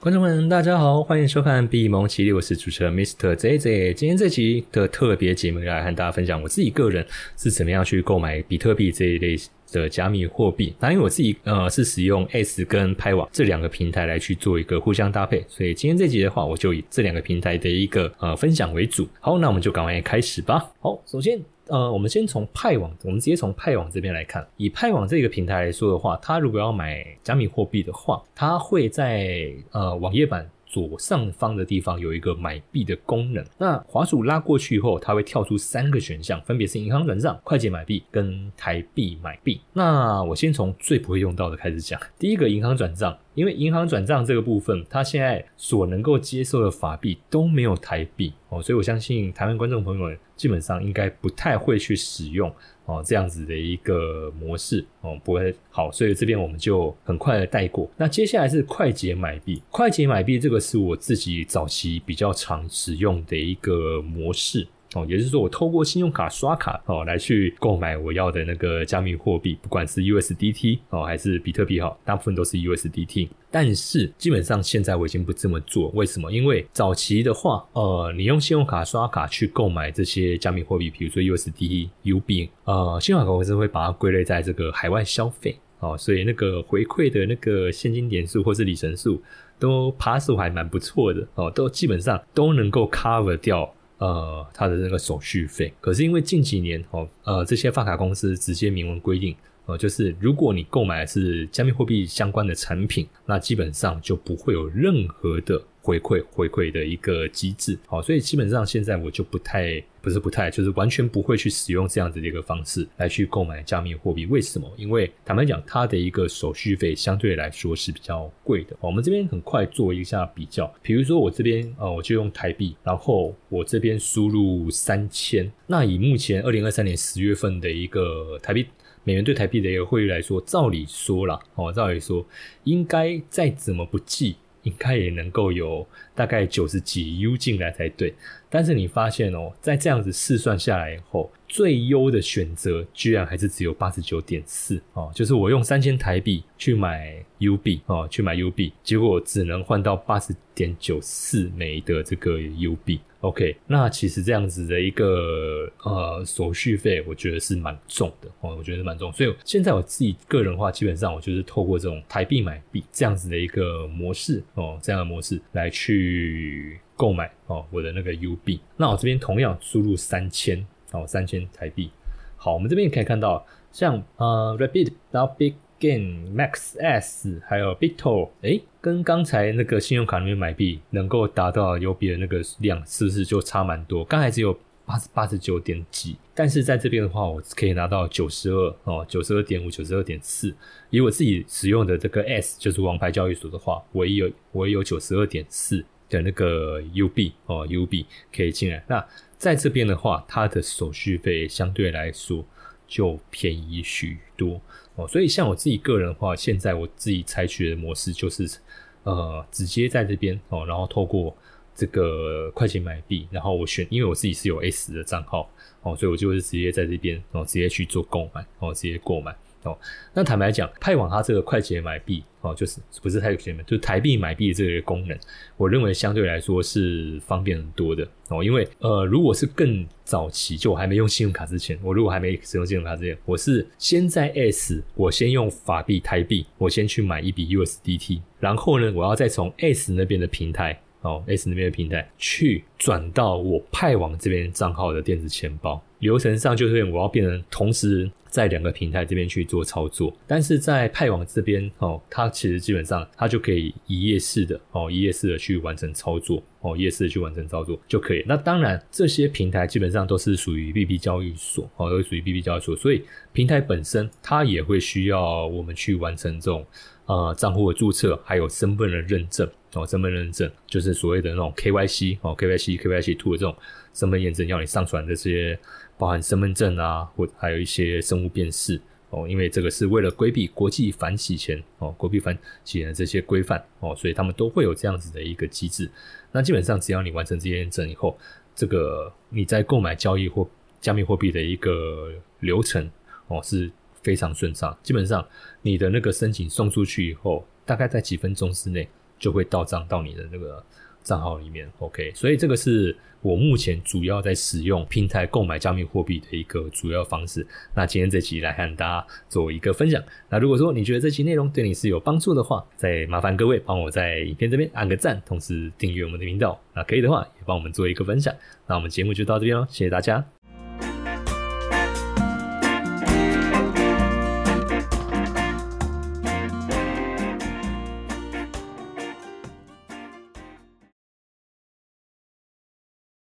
观众们，大家好，欢迎收看闭蒙奇，我是主持人 Mr. JJ。今天这期的特别节目来和大家分享我自己个人是怎么样去购买比特币这一类的加密货币。那因为我自己呃是使用 S 跟拍网这两个平台来去做一个互相搭配，所以今天这集的话，我就以这两个平台的一个呃分享为主。好，那我们就赶快开始吧。好，首先。呃，我们先从派网，我们直接从派网这边来看。以派网这个平台来说的话，它如果要买加密货币的话，它会在呃网页版。左上方的地方有一个买币的功能，那滑鼠拉过去以后，它会跳出三个选项，分别是银行转账、快捷买币跟台币买币。那我先从最不会用到的开始讲。第一个银行转账，因为银行转账这个部分，它现在所能够接受的法币都没有台币哦，所以我相信台湾观众朋友们基本上应该不太会去使用。哦，这样子的一个模式哦，不会好，所以这边我们就很快的带过。那接下来是快捷买币，快捷买币这个是我自己早期比较常使用的一个模式。哦，也就是说，我透过信用卡刷卡哦来去购买我要的那个加密货币，不管是 USDT 哦还是比特币哈，大部分都是 USDT。但是基本上现在我已经不这么做，为什么？因为早期的话，呃，你用信用卡刷卡去购买这些加密货币，比如说 USDT、UB，呃，信用卡公司会把它归类在这个海外消费哦，所以那个回馈的那个现金点数或是里程数都爬数还蛮不错的哦，都基本上都能够 cover 掉。呃，它的那个手续费，可是因为近几年哦，呃，这些发卡公司直接明文规定，呃，就是如果你购买的是加密货币相关的产品，那基本上就不会有任何的。回馈回馈的一个机制，好，所以基本上现在我就不太不是不太，就是完全不会去使用这样子的一个方式来去购买加密货币。为什么？因为坦白讲，它的一个手续费相对来说是比较贵的。我们这边很快做一下比较，比如说我这边呃，我就用台币，然后我这边输入三千，那以目前二零二三年十月份的一个台币美元对台币的一个汇率来说，照理说啦，哦，照理说应该再怎么不济。应该也能够有大概九十几 U 进来才对，但是你发现哦，在这样子试算下来以后，最优的选择居然还是只有八十九点四哦，就是我用三千台币去买 U 币哦，去买 U 币，结果只能换到八十点九四枚的这个 U 币。OK，那其实这样子的一个呃手续费，我觉得是蛮重的哦，我觉得蛮重。所以现在我自己个人的话，基本上我就是透过这种台币买币这样子的一个模式哦，这样的模式来去购买哦我的那个 U 币。那我这边同样输入三千哦，三千台币。好，我们这边可以看到，像呃 Rapid 然后 Big。Gain Max S 还有 Bito，哎，跟刚才那个信用卡里面买币能够达到 U 币的那个量，是不是就差蛮多？刚才只有八十八十九点几，但是在这边的话，我可以拿到九十二哦，九十二点五，九十二点四。以我自己使用的这个 S，就是王牌交易所的话，我也有我也有九十二点四的那个 UB 哦，UB 可以进来。那在这边的话，它的手续费相对来说就便宜许多。哦，所以像我自己个人的话，现在我自己采取的模式就是，呃，直接在这边哦，然后透过这个快钱买币，然后我选，因为我自己是有 S 的账号哦，所以我就是直接在这边哦，直接去做购买哦，直接购买。哦，那坦白讲，派往它这个快捷买币哦，就是不是太捷嘛，就是台币买币这个功能，我认为相对来说是方便很多的哦。因为呃，如果是更早期，就我还没用信用卡之前，我如果还没使用信用卡之前，我是先在 S，我先用法币台币，我先去买一笔 USDT，然后呢，我要再从 S 那边的平台。哦，S 那边的平台去转到我派往这边账号的电子钱包流程上，就是我要变成同时在两个平台这边去做操作。但是在派网这边哦，它其实基本上它就可以一页式的哦，一页式的去完成操作哦，一页式的去完成操作就可以。那当然这些平台基本上都是属于 BB 交易所哦，都属于 BB 交易所，所以平台本身它也会需要我们去完成这种呃账户的注册，还有身份的认证。哦，身份认证就是所谓的那种 KYC 哦，KYC、KYC Two 的这种身份验证，要你上传这些包含身份证啊，或还有一些生物辨识哦，因为这个是为了规避国际反洗钱哦，国际反洗钱的这些规范哦，所以他们都会有这样子的一个机制。那基本上只要你完成这些验证以后，这个你在购买交易或加密货币的一个流程哦是非常顺畅。基本上你的那个申请送出去以后，大概在几分钟之内。就会到账到你的那个账号里面。OK，所以这个是我目前主要在使用平台购买加密货币的一个主要方式。那今天这期来和大家做一个分享。那如果说你觉得这期内容对你是有帮助的话，再麻烦各位帮我在影片这边按个赞，同时订阅我们的频道。那可以的话，也帮我们做一个分享。那我们节目就到这边喽，谢谢大家。